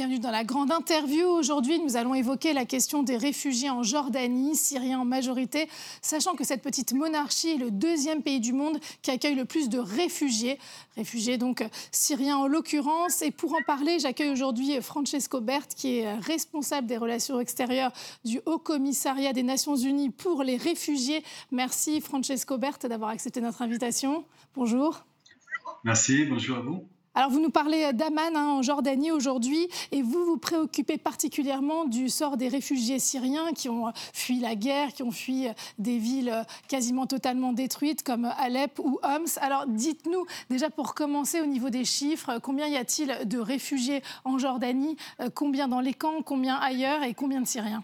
bienvenue dans la grande interview. Aujourd'hui, nous allons évoquer la question des réfugiés en Jordanie, syriens en majorité, sachant que cette petite monarchie est le deuxième pays du monde qui accueille le plus de réfugiés, réfugiés donc syriens en l'occurrence. Et pour en parler, j'accueille aujourd'hui Francesco Bert, qui est responsable des relations extérieures du Haut Commissariat des Nations Unies pour les réfugiés. Merci Francesco Bert d'avoir accepté notre invitation. Bonjour. Merci, bonjour à vous. Alors, vous nous parlez d'Aman hein, en Jordanie aujourd'hui, et vous vous préoccupez particulièrement du sort des réfugiés syriens qui ont fui la guerre, qui ont fui des villes quasiment totalement détruites comme Alep ou Homs. Alors, dites-nous, déjà pour commencer, au niveau des chiffres, combien y a-t-il de réfugiés en Jordanie Combien dans les camps Combien ailleurs Et combien de Syriens?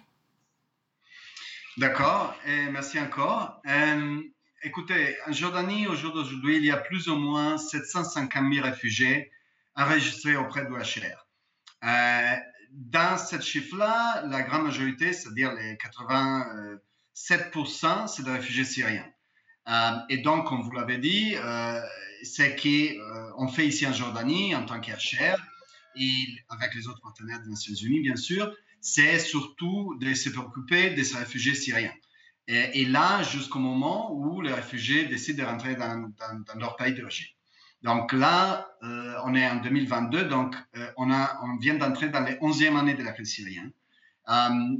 D'accord, merci encore. Euh, Écoutez, en Jordanie, au jour d'aujourd'hui, il y a plus ou moins 750 000 réfugiés enregistrés auprès de l'UHCR. Euh, dans cette chiffre-là, la grande majorité, c'est-à-dire les 87%, c'est des réfugiés syriens. Euh, et donc, comme vous l'avez dit, euh, c'est qu'on fait ici en Jordanie, en tant qu'UHCR, et avec les autres partenaires des Nations Unies, bien sûr, c'est surtout de se préoccuper de ces réfugiés syriens. Et, là, jusqu'au moment où les réfugiés décident de rentrer dans, leur pays d'origine. Donc là, euh, on est en 2022, donc euh, on, vient d'entrer dans les 11e année de la crise syrienne. Euh,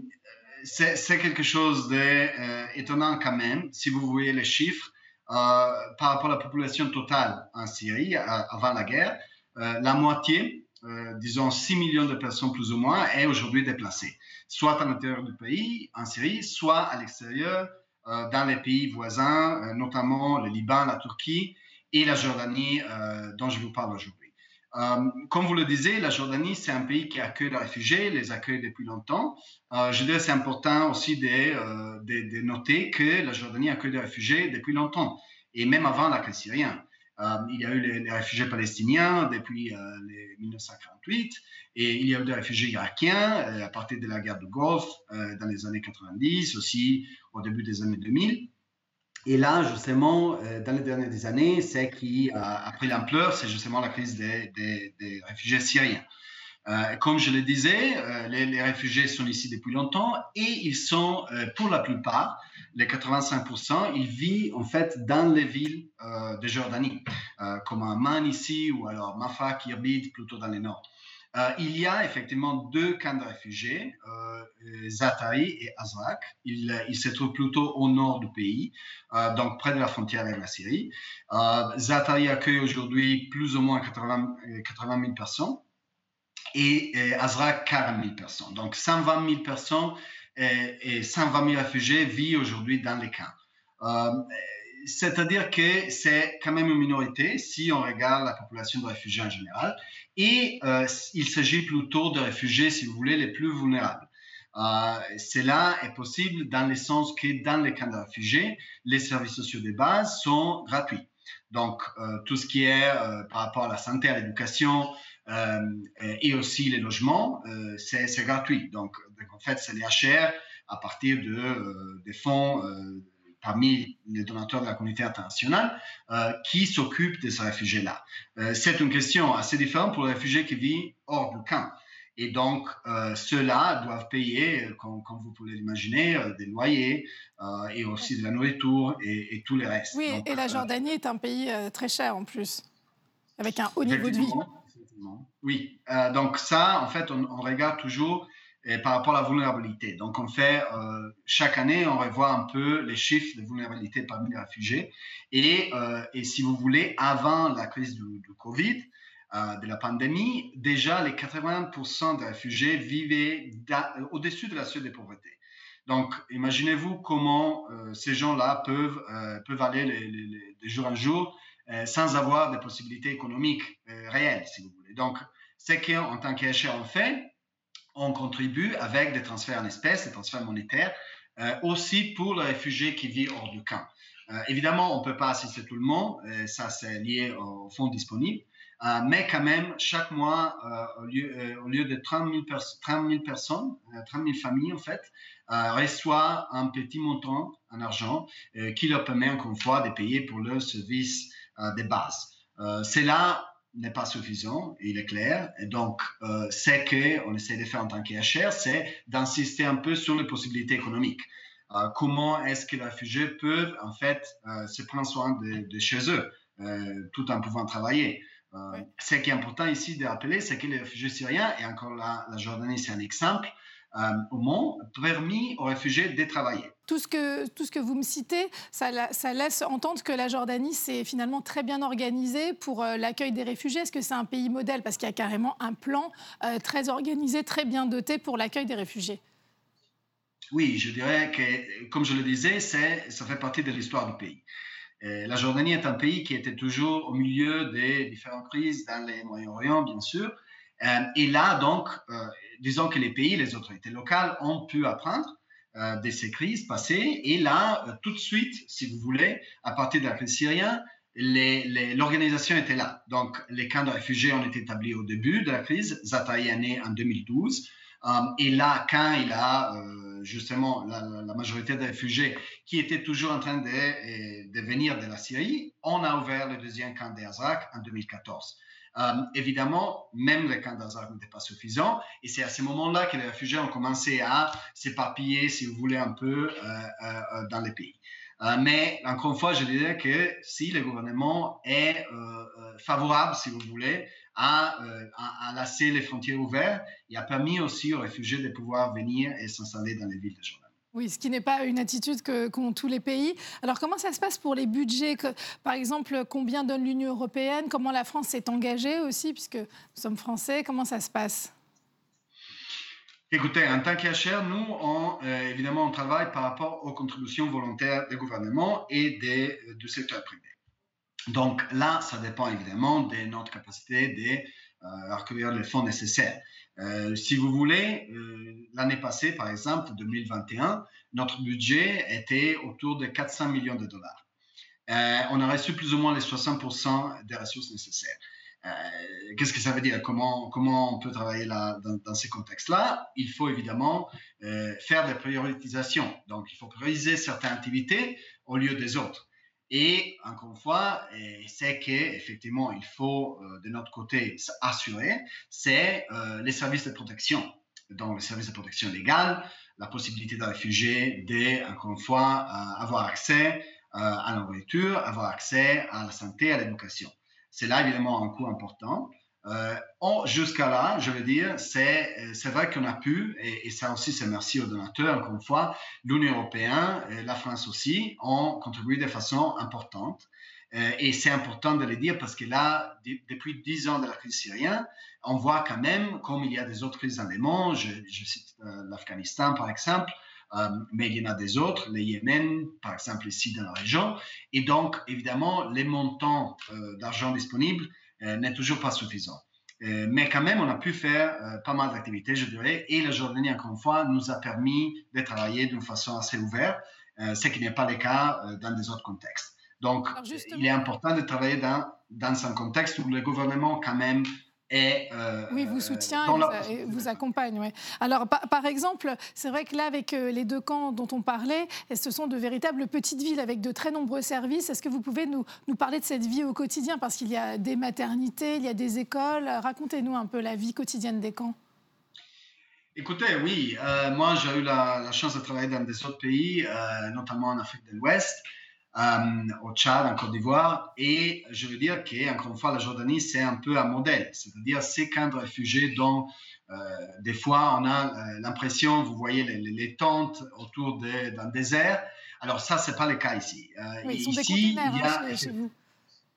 c'est quelque chose d'étonnant quand même, si vous voyez les chiffres, par rapport à la population totale en Syrie avant la guerre, la moitié euh, disons 6 millions de personnes plus ou moins, est aujourd'hui déplacée, soit à l'intérieur du pays, en Syrie, soit à l'extérieur, euh, dans les pays voisins, euh, notamment le Liban, la Turquie et la Jordanie, dont je vous parle aujourd'hui. comme vous le disiez, la Jordanie, c'est un pays qui accueille les réfugiés, les accueille depuis longtemps. je dirais c'est important aussi de, noter que la Jordanie accueille des réfugiés depuis longtemps, et même avant la crise syrienne. Euh, il y a eu les, réfugiés palestiniens depuis euh, les 1948 et il y a eu des réfugiés irakiens euh, à partir de la guerre du Golfe dans les années 90, aussi au début des années 2000. Et là, justement, dans les dernières années, c'est qui a, pris l'ampleur, c'est justement la crise des, des réfugiés syriens. Euh, comme je le disais, euh, les, réfugiés sont ici depuis longtemps et ils sont, euh, pour la plupart, les 85%, ils vivent en fait dans les villes de Jordanie, comme Amman ici ou alors Mafak, Irbid, plutôt dans le nord. il y a effectivement deux camps de réfugiés, Zataï et Azrak. Ils, se trouvent plutôt au nord du pays, donc près de la frontière avec la Syrie. Zataï accueille aujourd'hui plus ou moins 80, 80 000 personnes et, Azra 40 000 personnes. Donc 120 000 personnes et, 120 000 réfugiés vivent aujourd'hui dans les camps. Euh, c'est-à-dire que c'est quand même une minorité si on regarde la population de réfugiés en général. Et euh, il s'agit plutôt de réfugiés, si vous voulez, les plus vulnérables. Euh, cela est possible dans le sens que dans les camps de réfugiés, les services sociaux de base sont gratuits. Donc, tout ce qui est par rapport à la santé, à l'éducation, euh, et aussi les logements, euh, c'est gratuit. Donc, en fait, c'est les HR à partir de, euh, des fonds parmi les donateurs de la communauté internationale qui s'occupent de ces réfugiés-là. c'est une question assez différente pour les réfugiés qui vivent hors du camp. Et donc, ceux-là doivent payer, comme, vous pouvez l'imaginer, des loyers et aussi de la nourriture et, et tous les restes. Oui, et la Jordanie est un pays très cher en plus, avec un haut niveau de vie. Oui, euh, donc ça, en fait, on, regarde toujours euh, par rapport à la vulnérabilité. Donc, on fait euh, chaque année, on revoit un peu les chiffres de vulnérabilité parmi les réfugiés. Et, si vous voulez, avant la crise du, Covid, de la pandémie, déjà les 80% des réfugiés vivaient au-dessus de la seuil de pauvreté. Donc, imaginez-vous comment ces gens-là peuvent, peuvent aller de jour en jour sans avoir des possibilités économiques réelles, si vous voulez. Donc, c'est qu'en tant qu'HR, on fait, on contribue avec des transferts en espèces, des transferts monétaires, euh, aussi pour les réfugiés qui vivent hors du camp. Euh, évidemment, on ne peut pas assister tout le monde, euh, ça c'est lié au fonds disponible, mais quand même, chaque mois, au, lieu, de 30 000, 30 000 personnes, 30 000 familles en fait, reçoivent un petit montant en argent qui leur permet encore une fois de payer pour leurs services de base. c'est là n'est pas suffisant, il est clair. Et donc, euh, ce qu'on essaie de faire en tant qu'HR, c'est d'insister un peu sur les possibilités économiques. Euh, comment est-ce que les réfugiés peuvent, en fait, euh, se prendre soin de, chez eux, tout en pouvant travailler? Ce qui est important ici de rappeler, c'est que les réfugiés syriens, et encore là, la Jordanie, c'est un exemple, au monde, permis aux réfugiés de travailler tout ce que, tout ce que vous me citez, ça, ça laisse entendre que la Jordanie s'est finalement très bien organisée pour euh, l'accueil des réfugiés. Est-ce que c'est un pays modèle? Parce qu'il y a carrément un plan euh, très organisé, très bien doté pour l'accueil des réfugiés. Oui, je dirais que, comme je le disais, ça fait partie de l'histoire du pays. Euh, la Jordanie est un pays qui était toujours au milieu des différentes crises dans le Moyen-Orient, bien sûr. et là, donc, disons que les pays, les autorités locales ont pu apprendre euh, de ces crises passées. Et là, euh, tout de suite, si vous voulez, à partir de la crise syrienne, l'organisation était là. Donc, les camps de réfugiés ont été établis au début de la crise. Zataï est né en 2012. Euh, et là, quand il a justement la, majorité des réfugiés qui étaient toujours en train de, venir de la Syrie, on a ouvert le deuxième camp d'Azrak en 2014. Euh, évidemment, même les camps d'Azar n'étaient pas suffisants. Et c'est à ce moment-là que les réfugiés ont commencé à s'éparpiller, si vous voulez, un peu euh, euh, dans les pays. mais encore une fois, je dirais que si le gouvernement est favorable, si vous voulez, à, à, laisser les frontières ouvertes, il a permis aussi aux réfugiés de pouvoir venir et s'installer dans les villes de Jordan. Oui, ce qui n'est pas une attitude qu'ont tous les pays. Alors comment ça se passe pour les budgets Par exemple, combien donne l'Union européenne? Comment la France s'est engagée aussi, puisque nous sommes français? Comment ça se passe? Écoutez, en tant qu'HR, nous, on, euh, évidemment, on travaille par rapport aux contributions volontaires des gouvernements et des, du secteur privé. Donc là, ça dépend évidemment de notre capacité de euh, recueillir les fonds nécessaires. Euh, si vous voulez, euh, l'année passée, par exemple, 2021, notre budget était autour de 400 millions de dollars. Euh, on a reçu plus ou moins les 60% des ressources nécessaires. Qu'est-ce que ça veut dire? Comment, comment on peut travailler là, dans, ces contextes-là? Il faut évidemment faire des priorisations. Donc, il faut prioriser certaines activités au lieu des autres. Et encore une fois, c'est qu'effectivement, il faut euh, de notre côté assurer, c'est euh, les services de protection. Donc, les services de protection légale, la possibilité d'un réfugié de, encore une fois, euh, avoir accès à la nourriture, avoir accès à la santé, à l'éducation. C'est là évidemment un coût important. Euh, jusqu'à là, je veux dire, c'est, c'est vrai qu'on a pu, et, ça aussi c'est merci aux donateurs, encore une fois, l'Union européenne, et la France aussi, ont contribué de façon importante. Euh, et c'est important de le dire parce que là, depuis dix ans de la crise syrienne, on voit quand même, comme il y a des autres crises dans le monde, je, cite euh, l'Afghanistan par exemple, mais il y en a des autres, le Yémen, par exemple ici dans la région. Et donc, évidemment, les montants d'argent disponibles euh, n'est toujours pas suffisant. Euh, mais quand même, on a pu faire euh, pas mal d'activités, je dirais, et la Jordanie, encore une fois, nous a permis de travailler d'une façon assez ouverte, ce qui n'est pas le cas dans des autres contextes. Donc, il est important de travailler dans, dans un contexte où le gouvernement, quand même, et, euh, oui, vous soutient et vous, accompagne. Alors, par, exemple, c'est vrai que là, avec euh, les deux camps dont on parlait, ce sont de véritables petites villes avec de très nombreux services. Est-ce que vous pouvez nous, nous, parler de cette vie au quotidien? Parce qu'il y a des maternités, il y a des écoles. Racontez-nous un peu la vie quotidienne des camps. Écoutez, oui, euh, moi j'ai eu la, chance de travailler dans des autres pays, notamment en Afrique de l'Ouest. Euh, au Tchad, en Côte d'Ivoire. Et je veux dire qu'encore une fois, la Jordanie, c'est un peu un modèle. C'est-à-dire ces camps de réfugiés dont euh, des fois on a euh, l'impression, vous voyez les, tentes autour d'un désert. Alors ça, c'est pas le cas ici. oui, sont ici, des il y a, hein, chez vous.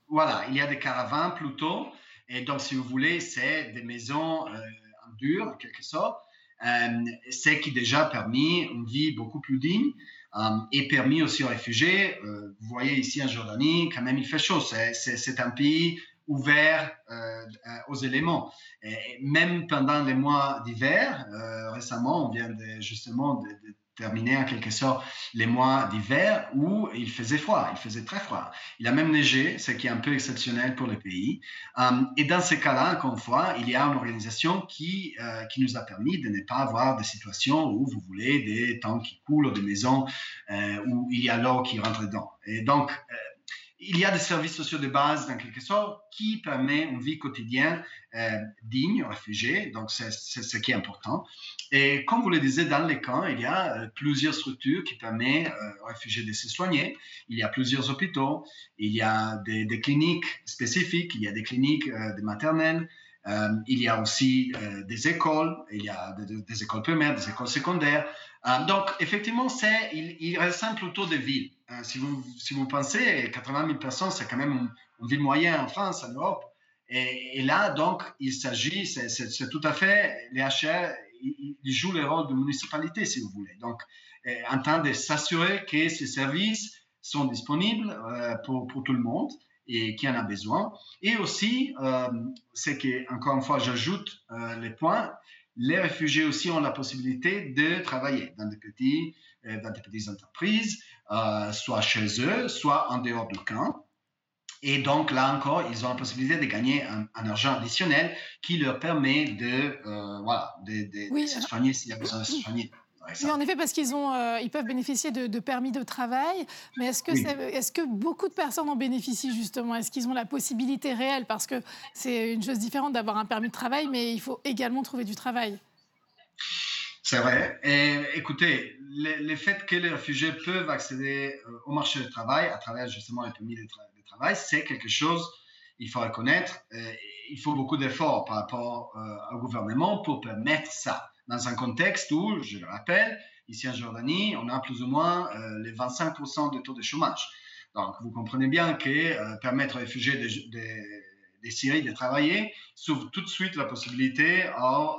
Voilà, il y a des caravanes plutôt. Et donc, si vous voulez, c'est des maisons en dur, en quelque sorte. ce qui déjà permis une vie beaucoup plus digne. Euh, et permis aussi aux réfugiés. Euh, vous voyez ici en Jordanie, quand même, il fait chaud. C'est un pays ouvert euh, aux éléments. Même pendant les mois d'hiver, récemment, on vient justement de, terminer en quelque sorte les mois d'hiver où il faisait froid, il faisait très froid. Il a même neigé, ce qui est un peu exceptionnel pour le pays. Euh, et dans ces cas-là, encore une fois, il y a une organisation qui, euh, qui nous a permis de ne pas avoir des situations où vous voulez des temps qui coulent, des maisons euh, où il y a l'eau qui rentre dedans. Et donc, il y a des services sociaux de base, dans quelque sorte, qui permettent une vie quotidienne euh, digne aux réfugiés. Donc, c'est ce qui est important. Et comme vous le disiez, dans les camps, il y a euh, plusieurs structures qui permettent euh, aux réfugiés de se soigner. Il y a plusieurs hôpitaux, il y a des, cliniques spécifiques, il y a des cliniques de maternelles. Il y a aussi des écoles, il y a des, écoles primaires, des écoles secondaires. donc, effectivement, il, ressemble plutôt des villes. Euh, si, vous, si vous pensez, 80 000 personnes, c'est quand même une, ville moyenne en France, en Europe. Et, là, donc, il s'agit, c'est tout à fait, les HR, ils, jouent le rôle de municipalité, si vous voulez. Donc, euh, en train de s'assurer que ces services sont disponibles euh, pour, tout le monde et qui en a besoin. Et aussi, c'est que, encore une fois, j'ajoute les points, les réfugiés aussi ont la possibilité de travailler dans des, petits, dans des petites entreprises, euh, soit chez eux, soit en dehors du camp. Et donc là encore, ils ont la possibilité de gagner un, argent additionnel qui leur permet de, euh, voilà, de, se soigner s'il y a besoin de se soigner. Oui, en effet, parce qu'ils ont, euh, ils peuvent bénéficier de, permis de travail. Mais est-ce que, est-ce que beaucoup de personnes en bénéficient justement? Est-ce qu'ils ont la possibilité réelle? Parce que c'est une chose différente d'avoir un permis de travail, mais il faut également trouver du travail. C'est vrai. Et écoutez, le, fait que les réfugiés peuvent accéder euh, au marché du travail à travers justement les permis de, travail, c'est quelque chose, il faut reconnaître, euh, il faut beaucoup d'efforts par rapport euh, au gouvernement pour permettre ça. Dans un contexte où, je le rappelle, ici en Jordanie, on a plus ou moins les 25% de taux de chômage. Donc, vous comprenez bien que permettre aux réfugiés de, Syrie de travailler s'ouvre tout de suite la possibilité à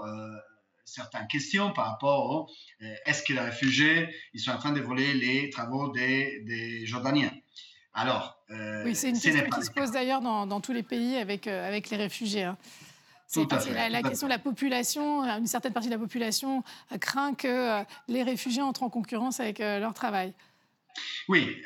certaines questions par rapport au euh, est-ce que les réfugiés ils sont en train de voler les travaux des, des Jordaniens? Alors, euh, oui, c'est une question qui se pose d'ailleurs dans, dans, tous les pays avec, euh, avec les réfugiés. Hein. C'est la, la question de la population, une certaine partie de la population craint que les réfugiés entrent en concurrence avec leur travail. Oui,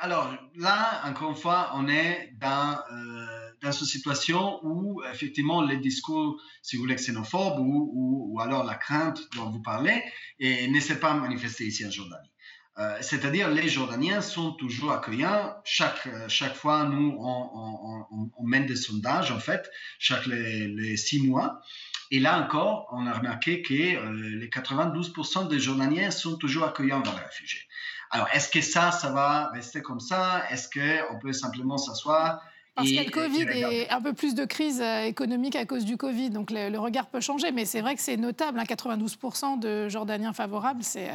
alors là, encore une fois, on est dans, euh, dans une situation où effectivement les discours, si vous voulez, xénophobes ou, ou, alors la crainte dont vous parlez ne s'est pas manifestée ici en Jordanie. Euh, c'est-à-dire les Jordaniens sont toujours accueillants. Chaque, chaque fois, nous, on, on, mène des sondages, en fait, chaque les, six mois. Et là encore, on a remarqué que euh, les 92% des Jordaniens sont toujours accueillants dans les réfugiés. Alors, est-ce que ça, ça va rester comme ça? Est-ce qu'on peut simplement s'asseoir parce qu'il y a le Covid et, un peu plus de crise euh, économique à cause du Covid, donc le, regard peut changer, mais c'est vrai que c'est notable, 92% hein, de Jordaniens favorables, c'est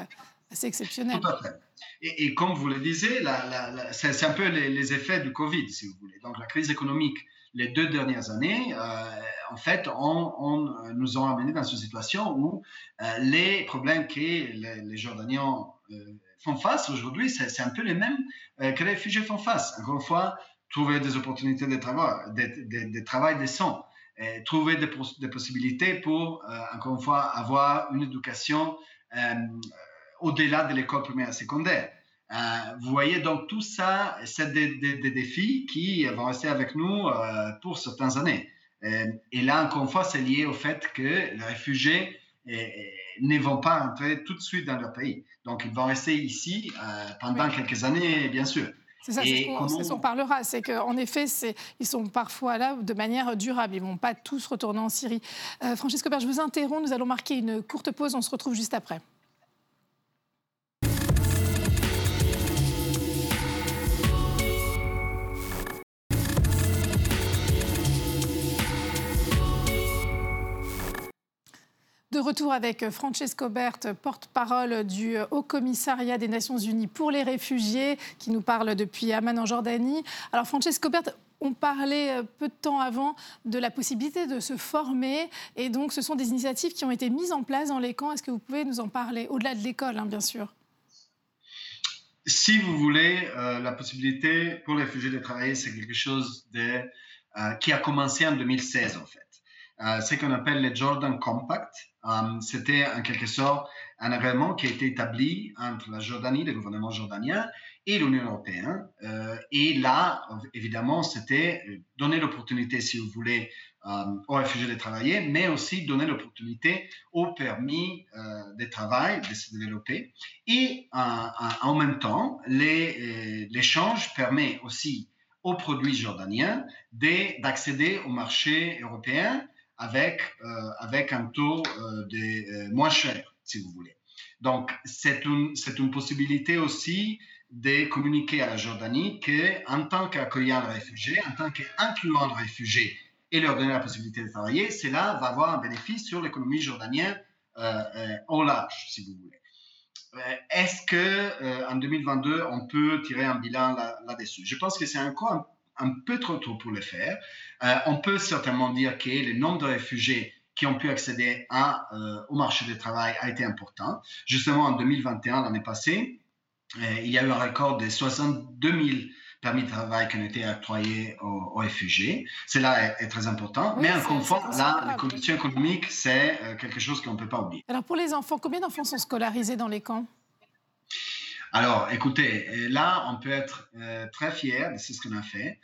euh, assez exceptionnel. Tout à fait. Et, comme vous le disiez, c'est un peu les, effets du Covid, si vous voulez. Donc la crise économique, les deux dernières années, euh, en fait, on, nous ont amené dans une situation où les problèmes que les, les Jordaniens font face aujourd'hui, c'est un peu les mêmes euh, que les réfugiés font face. Encore une fois, trouver des opportunités de travail, de, travail décent, trouver des, possibilités pour, euh, encore une fois, avoir une éducation euh, au-delà de l'école primaire et secondaire. vous voyez, donc tout ça, c'est des, des, défis qui vont rester avec nous pour certaines années. et là, encore une fois, c'est lié au fait que les réfugiés ne vont pas entrer tout de suite dans leur pays. Donc, ils vont rester ici euh, pendant quelques années, bien sûr. C'est ça, c'est ce qu'on parlera. C'est qu'en effet, ils sont parfois là de manière durable. Ils ne vont pas tous retourner en Syrie. Euh, Francesco je vous interromps. Nous allons marquer une courte pause. On se retrouve juste après. De retour avec Francesco Bert, porte-parole du Haut Commissariat des Nations Unies pour les réfugiés, qui nous parle depuis Amman en Jordanie. Alors Francesco Bert, on parlait euh, peu de temps avant de la possibilité de se former. Et donc, ce sont des initiatives qui ont été mises en place dans les camps. Est-ce que vous pouvez nous en parler Au-delà de l'école, hein, bien sûr? Si vous voulez, euh, la possibilité pour les réfugiés de travailler, c'est quelque chose euh, qui a commencé en 2016, en fait. ce qu'on appelle le Jordan Compact. Euh, c'était en quelque sorte un agrément qui a été établi entre la Jordanie, le gouvernement jordanien et l'Union européenne. Euh, et là, évidemment, c'était donner l'opportunité, si vous voulez, euh, aux réfugiés de travailler, mais aussi donner l'opportunité aux permis de travail de se développer. Et en même temps, l'échange permet aussi aux produits jordaniens d'accéder au marché européen avec, avec un taux de, moins cher, si vous voulez. Donc, c'est une, une possibilité aussi de communiquer à la Jordanie qu'en tant qu'accueillant de réfugiés, en tant qu'incluant de réfugiés et leur donner la possibilité de travailler, cela va avoir un bénéfice sur l'économie jordanienne euh, euh, au large, si vous voulez. Euh, est-ce que en 2022 on peut tirer un bilan là-dessus? Je pense que c'est encore un, peu trop tôt pour le faire. on peut certainement dire que le nombre de réfugiés qui ont pu accéder à, au marché du travail a été important. Justement, en 2021, l'année passée, il y a eu un record de 62 000 permis de travail qui ont été octroyés aux, réfugiés. Cela est, très important. Mais encore une là, les conditions économiques, c'est euh, quelque chose qu'on ne peut pas oublier. Alors pour les enfants, combien d'enfants sont scolarisés dans les camps? Alors, écoutez, euh, là, on peut être euh, très fier de ce qu'on a fait.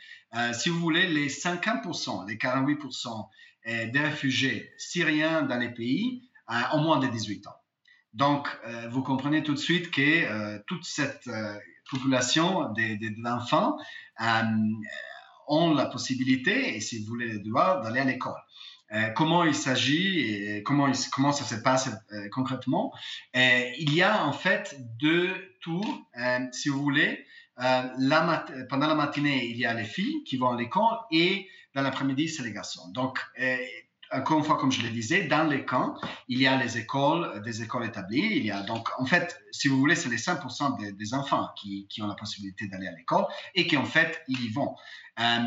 si vous voulez, les 50%, les 48% des réfugiés syriens dans les pays ont moins de 18 ans. Donc, vous comprenez tout de suite que toute cette population d'enfants euh, ont la possibilité, et si vous voulez le droit, d'aller à l'école. Euh, comment il s'agit et comment, comment ça se passe euh, concrètement. il y a en fait deux tours, si vous voulez. Pendant la matinée, il y a les filles qui vont à l'école et dans l'après-midi, c'est les garçons. Encore une fois, comme je le disais, dans les camps, il y a les écoles, des écoles établies. Il y a donc, en fait, si vous voulez, c'est les 5% des, enfants qui, ont la possibilité d'aller à l'école et qui, en fait, ils y vont. Euh,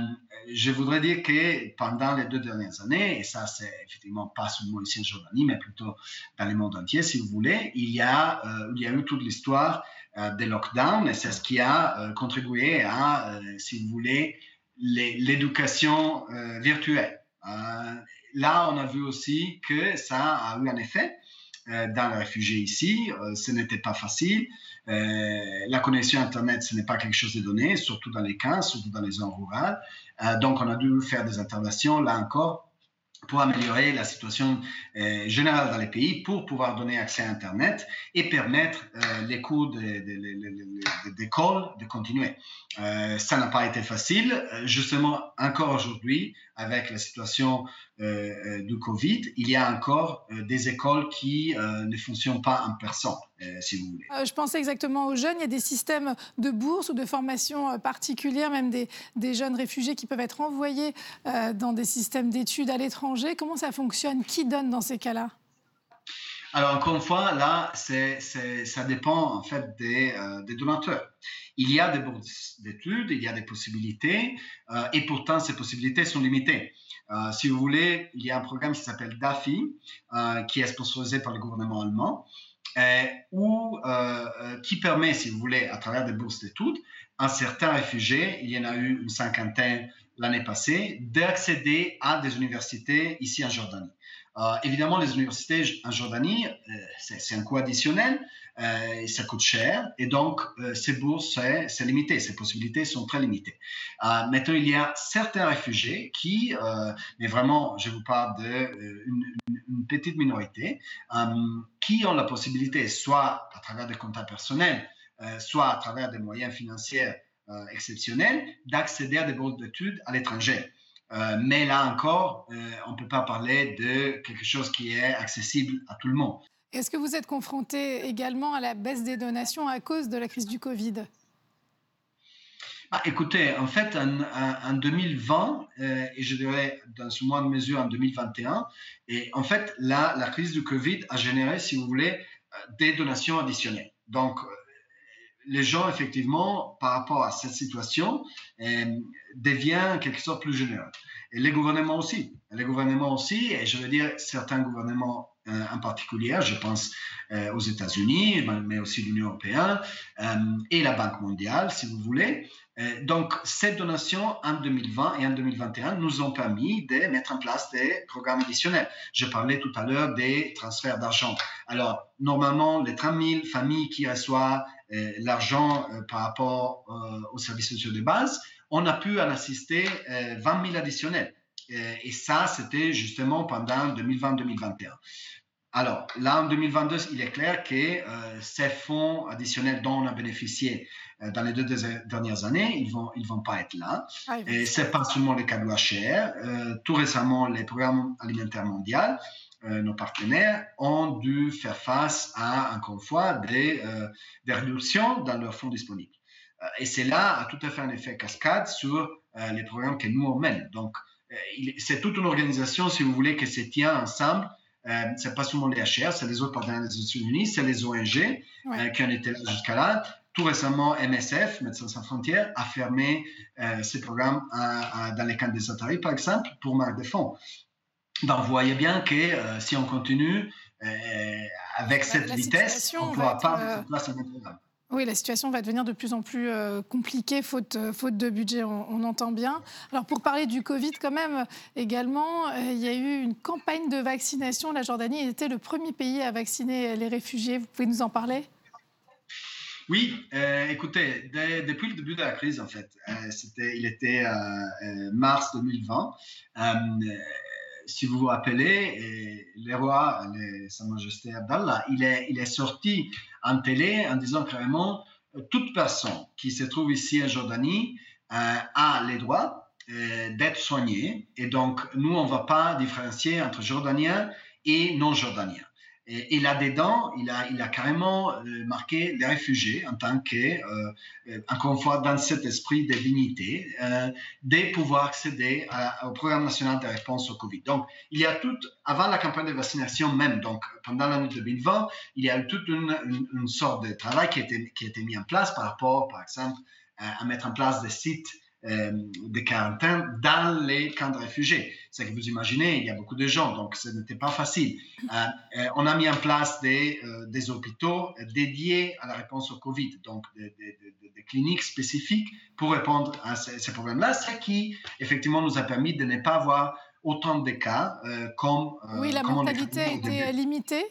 je voudrais dire que pendant les deux dernières années, et ça, c'est effectivement pas seulement ici en Jordanie, mais plutôt dans le monde entier, si vous voulez, il y a, euh, eu toute l'histoire euh, des lockdowns et c'est ce qui a contribué à, si vous voulez, l'éducation virtuelle là, on a vu aussi que ça a eu un effet euh, dans les réfugiés ici. Euh, ce n'était pas facile. Euh, la connexion Internet, ce n'est pas quelque chose de donné, surtout dans les camps, surtout dans les zones rurales. donc, on a dû faire des interventions, là encore, pour améliorer la situation générale dans les pays, pour pouvoir donner accès à Internet et permettre les cours d'école de, continuer. Euh, ça n'a pas été facile. Justement, encore aujourd'hui, avec la situation du Covid, il y a encore des écoles qui ne fonctionnent pas en personne, si vous voulez. je pensais exactement aux jeunes. Il y a des systèmes de bourse ou de formation particulières, même des, des, jeunes réfugiés qui peuvent être envoyés dans des systèmes d'études à l'étranger Comment ça fonctionne? Qui donne dans ces cas-là? Alors, encore une fois, là, c'est, ça dépend en fait des, euh, des, donateurs. Il y a des bourses d'études, il y a des possibilités, euh, et pourtant, ces possibilités sont limitées. Euh, si vous voulez, il y a un programme qui s'appelle DAFI, qui est sponsorisé par le gouvernement allemand, ou qui permet, si vous voulez, à travers des bourses d'études, à certains réfugiés, il y en a eu une cinquantaine l'année passée, d'accéder à des universités ici en Jordanie. Euh, évidemment, les universités en Jordanie, euh, c'est un coût additionnel, euh, ça coûte cher, et donc ces bourses, c'est limité, ces possibilités sont très limitées. maintenant, il y a certains réfugiés qui, mais vraiment, je vous parle d'une une petite minorité, qui ont la possibilité, soit à travers des comptes personnels, soit à travers des moyens financiers euh, exceptionnel d'accéder à des bourses d'études à l'étranger. Euh, mais là encore, euh, on ne peut pas parler de quelque chose qui est accessible à tout le monde. Est-ce que vous êtes confronté également à la baisse des donations à cause de la crise du Covid? Ah, écoutez, en fait, en, 2020, et je dirais dans ce mois de mesure en 2021, et en fait, là, la crise du Covid a généré, si vous voulez, des donations additionnelles. Donc, les gens, effectivement, par rapport à cette situation, euh, deviennent quelque sorte plus généreux. Et les gouvernements aussi. Les gouvernements aussi, et je veux dire certains gouvernements euh, en particulier, je pense euh, aux États-Unis, mais aussi l'Union européenne et la Banque mondiale, si vous voulez. donc, ces donations en 2020 et en 2021 nous ont permis de mettre en place des programmes additionnels. Je parlais tout à l'heure des transferts d'argent. Alors, normalement, les 30 000 familles qui reçoivent euh, l'argent euh, par rapport euh, aux services sociaux de base, on a pu en assister 20 000 additionnels. Et ça, c'était justement pendant 2020-2021. Alors, là, en 2022, il est clair que euh, ces fonds additionnels dont on a bénéficié euh, dans les deux dernières années, ils ne vont, ils vont pas être là. Ah, et ce n'est pas seulement les cadeaux chers. Euh, tout récemment, les programmes alimentaires mondiaux, nos partenaires, ont dû faire face à, encore une fois, des, des réductions dans leurs fonds disponibles. et c'est là, a tout à fait un effet cascade sur les programmes que nous on mène. Donc, c'est toute une organisation, si vous voulez, qui se tient ensemble euh, c'est pas seulement les HR, c'est les autres partenaires des États-Unis, c'est les ONG euh, qui en étaient là jusqu'à là. Tout récemment, MSF, Médecins sans frontières, a fermé euh, ses programmes dans les camps des Atari, par exemple, pour marque de fonds. Donc, vous voyez bien que euh, si on continue avec cette vitesse, on ne pourra pas mettre en place un programme. Oui, la situation va devenir de plus en plus euh, compliquée, faute, euh, faute de budget, on, entend bien. Alors pour parler du Covid quand même, également, euh, il y a eu une campagne de vaccination. La Jordanie était le premier pays à vacciner les réfugiés. Vous pouvez nous en parler? Oui, écoutez, depuis le début de la crise, en fait, c'était, il était mars 2020 si vous vous rappelez, le roi, Sa Majesté Abdallah, il est, il est sorti en télé en disant clairement toute personne qui se trouve ici en Jordanie euh, a les droits euh, d'être soignée. Et donc, nous, on ne va pas différencier entre Jordaniens et non-Jordaniens. Et, là-dedans, il a, il a carrément euh, marqué les réfugiés en tant que, euh, euh, encore une fois, dans cet esprit de dignité, de pouvoir accéder au programme national de réponse au Covid. Donc, il y a tout, avant la campagne de vaccination même, donc pendant l'année 2020, il y a eu toute une, une, sorte de travail qui a, été, qui a été mis en place par rapport, par exemple, à mettre en place des sites euh, de quarantaine dans les camps de réfugiés. C'est que vous imaginez, il y a beaucoup de gens, donc ce n'était pas facile. Euh, euh, on a mis en place des, des, hôpitaux dédiés à la réponse au Covid, donc des, cliniques spécifiques pour répondre à ces, problèmes-là, ce qui effectivement nous a permis de ne pas avoir autant de cas comme... oui, la mortalité était limitée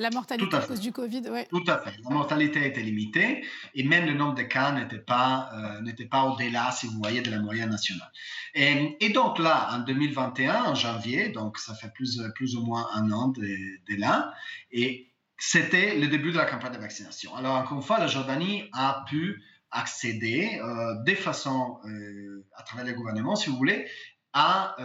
la mortalité à, cause du Covid, oui. Tout à fait. La mortalité était limitée et même le nombre de cas n'était pas, euh, n'était pas au-delà, si vous voyez, de la moyenne nationale. Et, et, donc là, en 2021, en janvier, donc ça fait plus, plus ou moins un an de, là, et c'était le début de la campagne de vaccination. Alors, encore une fois, la Jordanie a pu accéder euh, de façon, euh, à travers les gouvernements, si vous voulez, à,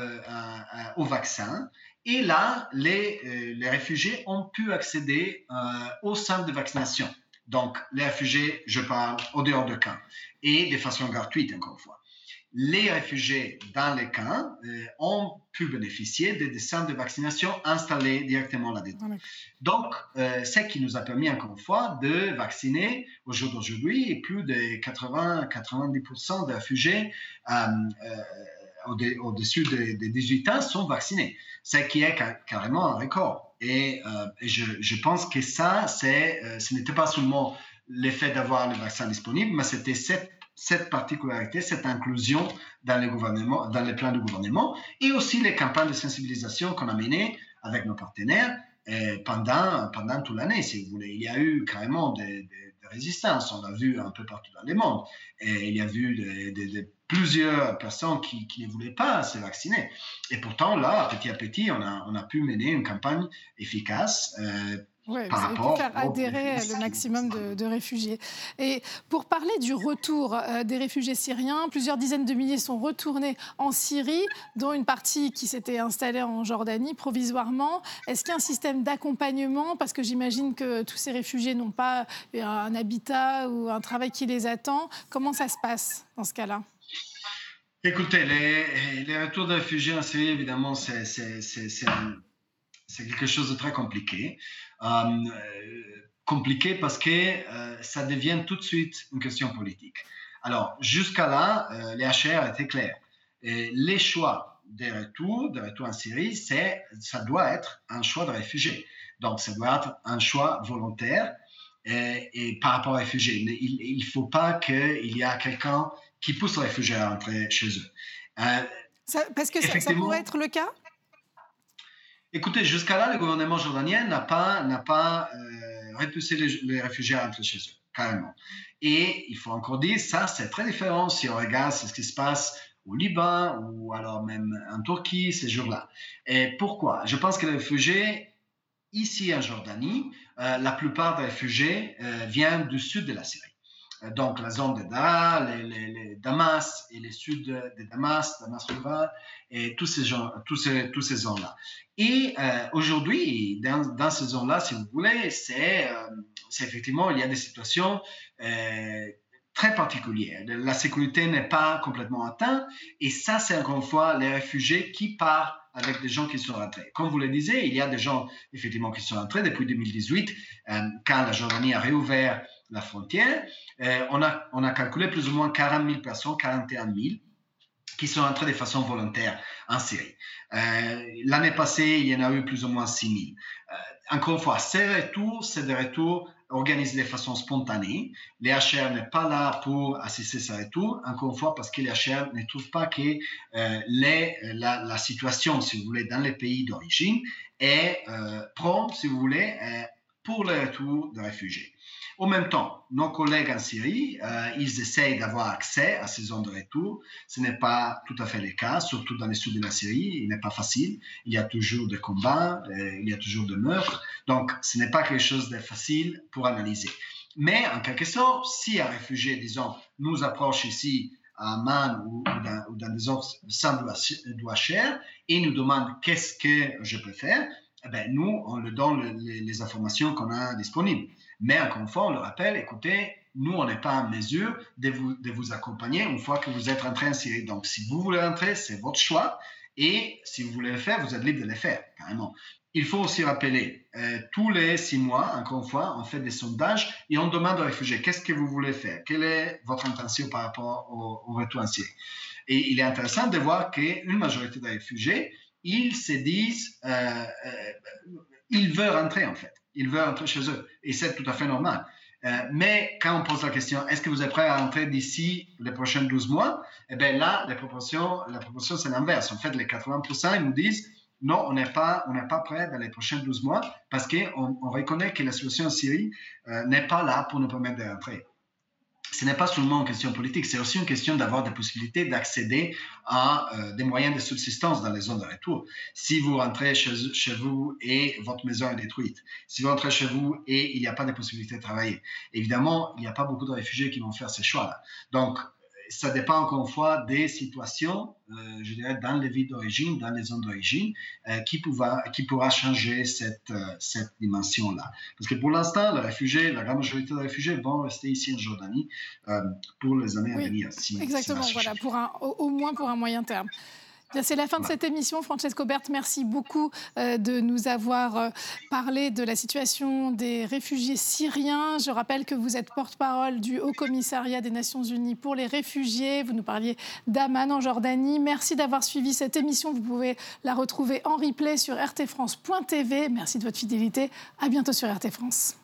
au vaccin et là, les, euh, les réfugiés ont pu accéder euh, au centre de vaccination. Donc, les réfugiés, je parle au dehors de camps, et de façon gratuite, encore une fois. Les réfugiés dans les camps euh, ont pu bénéficier des centres de vaccination installés directement là-dedans. Donc, ce qui nous a permis, encore une fois, de vacciner au jour d'aujourd'hui plus de 80-90% des réfugiés au-dessus des, 18 ans sont vaccinés, ce qui est carrément un record. Et, euh, je, pense que ça, euh, ce n'était pas seulement l'effet d'avoir le vaccin disponible, mais c'était cette, particularité, cette inclusion dans les, gouvernements, dans les plans du gouvernement et aussi les campagnes de sensibilisation qu'on a menées avec nos partenaires euh, pendant, pendant toute l'année, si vous voulez. Il y a eu carrément des, résistances, on l'a vu un peu partout dans le monde. Et il y a eu plusieurs personnes qui, ne voulaient pas se vacciner. Et pourtant, là, petit à petit, on a, on a pu mener une campagne efficace. Euh, oui, vous avez pu faire adhérer le maximum de, réfugiés. Et pour parler du retour euh, des réfugiés syriens, plusieurs dizaines de milliers sont retournés en Syrie, dont une partie qui s'était installée en Jordanie provisoirement. Est-ce qu'il y a un système d'accompagnement? Parce que j'imagine que tous ces réfugiés n'ont pas un habitat ou un travail qui les attend. Comment ça se passe dans ce cas-là? Écoutez, les, les, retours de réfugiés en Syrie, évidemment, c'est quelque chose de très compliqué. Euh, compliqué parce que euh, ça devient tout de suite une question politique. Alors, jusqu'à là, euh, les HR étaient clairs. Et les choix des retours, des retours en Syrie, ça doit être un choix de réfugiés. Donc, ça doit être un choix volontaire et, par rapport aux réfugiés. Il ne faut pas qu'il y ait quelqu'un qui poussent les réfugiés à entrer chez eux. Euh, parce que ça, pourrait être le cas? Écoutez, jusqu'à là, le gouvernement jordanien n'a pas, euh, repoussé les, réfugiés à entrer chez eux, carrément. Et il faut encore dire, ça, c'est très différent si on regarde ce qui se passe au Liban ou alors même en Turquie ces jours-là. Et pourquoi? Je pense que les réfugiés, ici en Jordanie, la plupart des réfugiés viennent du sud de la Syrie. Donc, la zone de Dara, les, Damas et les sud de Damas, Damas rural, et tous ces, gens, tous ces, tous ces zones-là. Et aujourd'hui, dans, dans, ces zones-là, si vous voulez, c'est effectivement, il y a des situations très particulier. La sécurité n'est pas complètement atteinte. Et ça, c'est encore une fois les réfugiés qui partent avec des gens qui sont rentrés. Comme vous le disiez, il y a des gens effectivement qui sont rentrés depuis 2018, euh, quand la Jordanie a réouvert la frontière. Euh, on, a, calculé plus ou moins 40 000 personnes, 41 000 qui sont entrés de façon volontaire en Syrie. Euh, l'année passée, il y en a eu plus ou moins 6 000. encore une fois, ces retours, c'est des retours organisé de façon spontanée. Les HR n'est pas là pour assister ce retour, encore une fois, parce que les HR ne trouvent pas que euh, la, situation, si vous voulez, dans les pays d'origine est euh, prompte, si vous voulez, euh, pour le retour de réfugiés. En même temps, nos collègues en Syrie, euh, ils essayent d'avoir accès à ces zones de retour. Ce n'est pas tout à fait le cas, surtout dans le sud de la Syrie. Il n'est pas facile. Il y a toujours des combats, euh, il y a toujours des meurtres. Donc, ce n'est pas quelque chose de facile pour analyser. Mais en quelque sorte, si un réfugié, disons, nous approche ici à Amman ou, dans, des autres centres de et nous demande qu'est-ce que je peux faire, eh ben, nous, on lui donne les informations qu'on a disponibles. Mais encore une fois, on le rappelle, écoutez, nous, on n'est pas en mesure de vous, accompagner une fois que vous êtes rentré en Syrie. Donc, si vous voulez rentrer, c'est votre choix. Et si vous voulez le faire, vous êtes libre de le faire, carrément. Il faut aussi rappeler, euh, tous les six mois, encore une fois, on fait des sondages et on demande aux réfugiés, qu'est-ce que vous voulez faire? Quelle est votre intention par rapport au, retour en Syrie? Et il est intéressant de voir qu'une majorité des réfugiés, ils se disent, euh, euh, ils veulent rentrer en fait ils veulent rentrer chez eux. Et c'est tout à fait normal. Euh, mais quand on pose la question, est-ce que vous êtes prêt à rentrer d'ici les prochains 12 mois? Eh bien là, les proportions, la proportion, c'est l'inverse. En fait, les 80%, ils nous disent, non, on n'est pas, pas prêt dans les prochains 12 mois parce qu'on on reconnaît que la situation en Syrie euh, n'est pas là pour nous permettre de rentrer ce n'est pas seulement une question politique, c'est aussi une question d'avoir des possibilités d'accéder à euh, des moyens de subsistance dans les zones de retour. Si vous rentrez chez, vous et votre maison est détruite, si vous rentrez chez vous et il n'y a pas de possibilité de travailler, évidemment, il n'y a pas beaucoup de réfugiés qui vont faire ces choix-là. Donc, ça dépend encore une fois des situations, euh, je dirais, dans les villes d'origine, dans les zones d'origine, euh, qui, pourra, qui pourra changer cette, euh, cette dimension-là. Parce que pour l'instant, les réfugiés, la grande majorité des réfugiés vont rester ici en Jordanie pour les années à venir. exactement, voilà, pour un, au moins pour un moyen terme. C'est la fin de cette émission. Francesco Berthe, merci beaucoup euh, de nous avoir euh, parlé de la situation des réfugiés syriens. Je rappelle que vous êtes porte-parole du Haut Commissariat des Nations Unies pour les réfugiés. Vous nous parliez d'Aman en Jordanie. Merci d'avoir suivi cette émission. Vous pouvez la retrouver en replay sur rtfrance.tv. Merci de votre fidélité. À bientôt sur RT France.